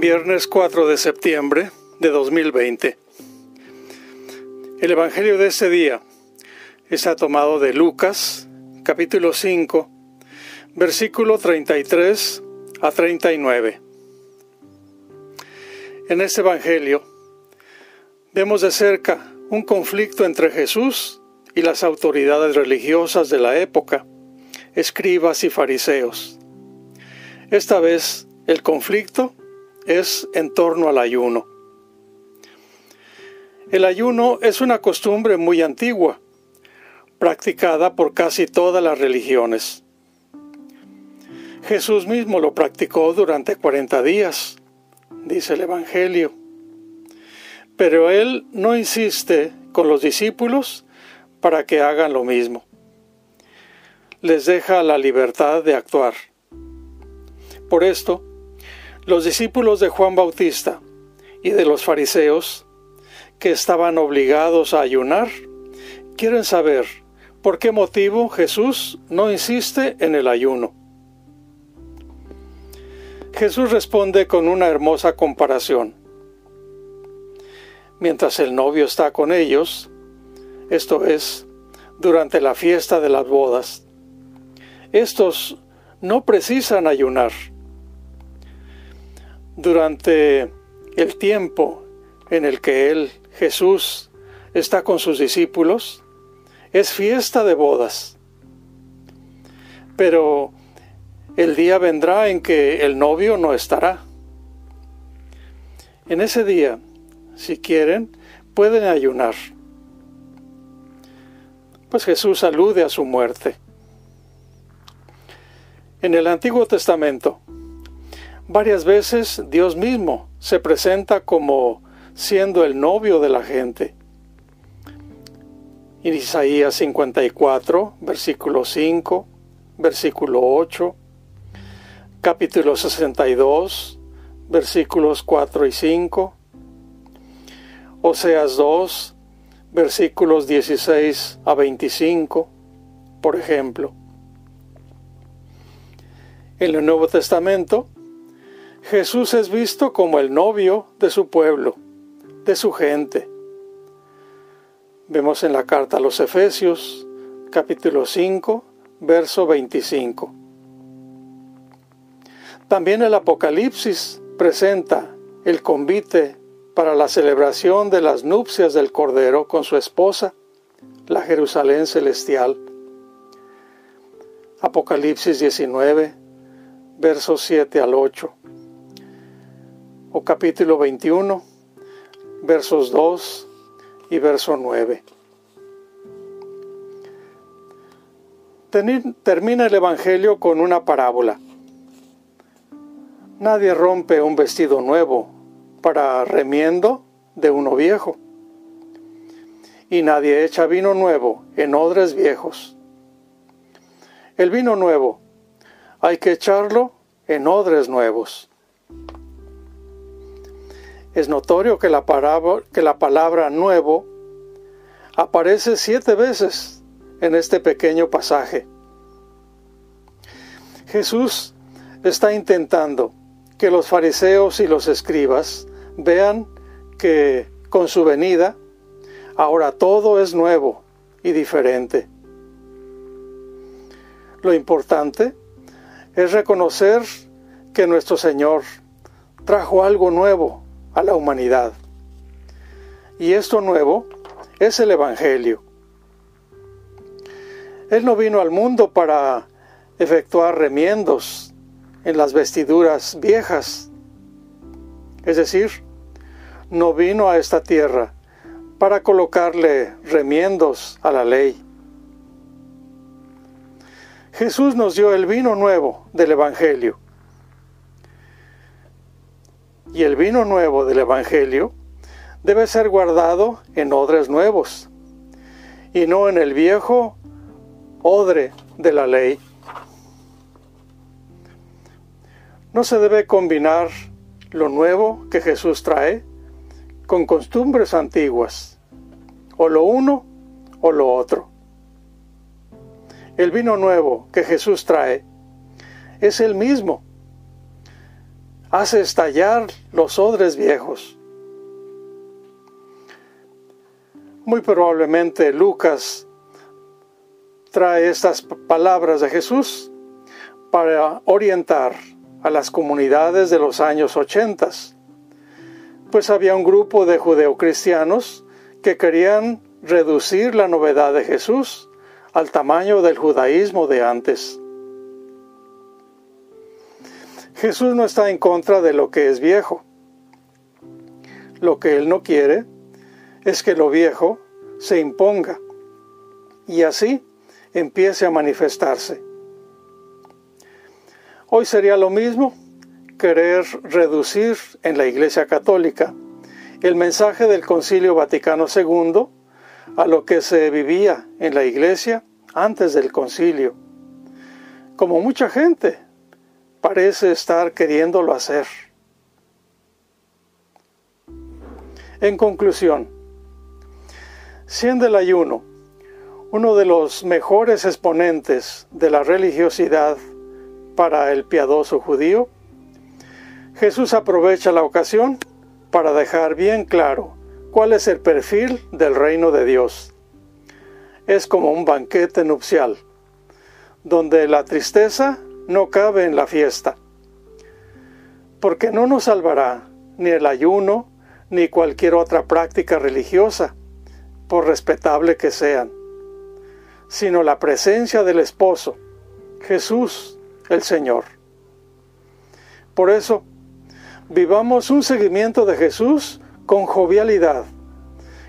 Viernes 4 de septiembre de 2020. El Evangelio de este día está tomado de Lucas, capítulo 5, versículo 33 a 39. En este Evangelio vemos de cerca un conflicto entre Jesús y las autoridades religiosas de la época, escribas y fariseos. Esta vez el conflicto es en torno al ayuno. El ayuno es una costumbre muy antigua, practicada por casi todas las religiones. Jesús mismo lo practicó durante 40 días, dice el Evangelio. Pero él no insiste con los discípulos para que hagan lo mismo. Les deja la libertad de actuar. Por esto, los discípulos de Juan Bautista y de los fariseos, que estaban obligados a ayunar, quieren saber por qué motivo Jesús no insiste en el ayuno. Jesús responde con una hermosa comparación. Mientras el novio está con ellos, esto es, durante la fiesta de las bodas, estos no precisan ayunar durante el tiempo en el que Él, Jesús, está con sus discípulos, es fiesta de bodas. Pero el día vendrá en que el novio no estará. En ese día, si quieren, pueden ayunar. Pues Jesús alude a su muerte. En el Antiguo Testamento, Varias veces Dios mismo se presenta como siendo el novio de la gente. En Isaías 54, versículo 5, versículo 8, capítulo 62, versículos 4 y 5, Oseas 2, versículos 16 a 25, por ejemplo. En el Nuevo Testamento, Jesús es visto como el novio de su pueblo, de su gente. Vemos en la carta a los Efesios, capítulo 5, verso 25. También el Apocalipsis presenta el convite para la celebración de las nupcias del Cordero con su esposa, la Jerusalén celestial. Apocalipsis 19, versos 7 al 8 o capítulo 21, versos 2 y verso 9. Termina el Evangelio con una parábola. Nadie rompe un vestido nuevo para remiendo de uno viejo. Y nadie echa vino nuevo en odres viejos. El vino nuevo hay que echarlo en odres nuevos. Es notorio que la, palabra, que la palabra nuevo aparece siete veces en este pequeño pasaje. Jesús está intentando que los fariseos y los escribas vean que con su venida ahora todo es nuevo y diferente. Lo importante es reconocer que nuestro Señor trajo algo nuevo a la humanidad. Y esto nuevo es el Evangelio. Él no vino al mundo para efectuar remiendos en las vestiduras viejas. Es decir, no vino a esta tierra para colocarle remiendos a la ley. Jesús nos dio el vino nuevo del Evangelio y el vino nuevo del Evangelio debe ser guardado en odres nuevos y no en el viejo odre de la ley. No se debe combinar lo nuevo que Jesús trae con costumbres antiguas, o lo uno o lo otro. El vino nuevo que Jesús trae es el mismo hace estallar los odres viejos. Muy probablemente Lucas trae estas palabras de Jesús para orientar a las comunidades de los años 80, pues había un grupo de judeocristianos que querían reducir la novedad de Jesús al tamaño del judaísmo de antes. Jesús no está en contra de lo que es viejo. Lo que Él no quiere es que lo viejo se imponga y así empiece a manifestarse. Hoy sería lo mismo querer reducir en la Iglesia Católica el mensaje del Concilio Vaticano II a lo que se vivía en la Iglesia antes del concilio, como mucha gente parece estar queriéndolo hacer. En conclusión, siendo el ayuno uno de los mejores exponentes de la religiosidad para el piadoso judío, Jesús aprovecha la ocasión para dejar bien claro cuál es el perfil del reino de Dios. Es como un banquete nupcial, donde la tristeza no cabe en la fiesta, porque no nos salvará ni el ayuno ni cualquier otra práctica religiosa, por respetable que sean, sino la presencia del esposo, Jesús el Señor. Por eso, vivamos un seguimiento de Jesús con jovialidad,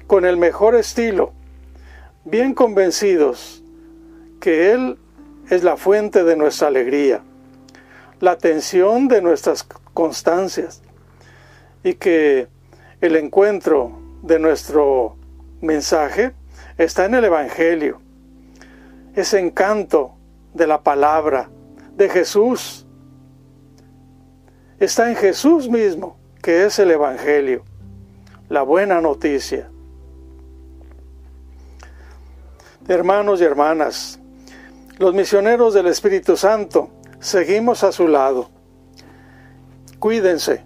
con el mejor estilo, bien convencidos que Él es la fuente de nuestra alegría, la atención de nuestras constancias y que el encuentro de nuestro mensaje está en el Evangelio, ese encanto de la palabra de Jesús. Está en Jesús mismo, que es el Evangelio, la buena noticia. Hermanos y hermanas, los misioneros del Espíritu Santo, seguimos a su lado. Cuídense,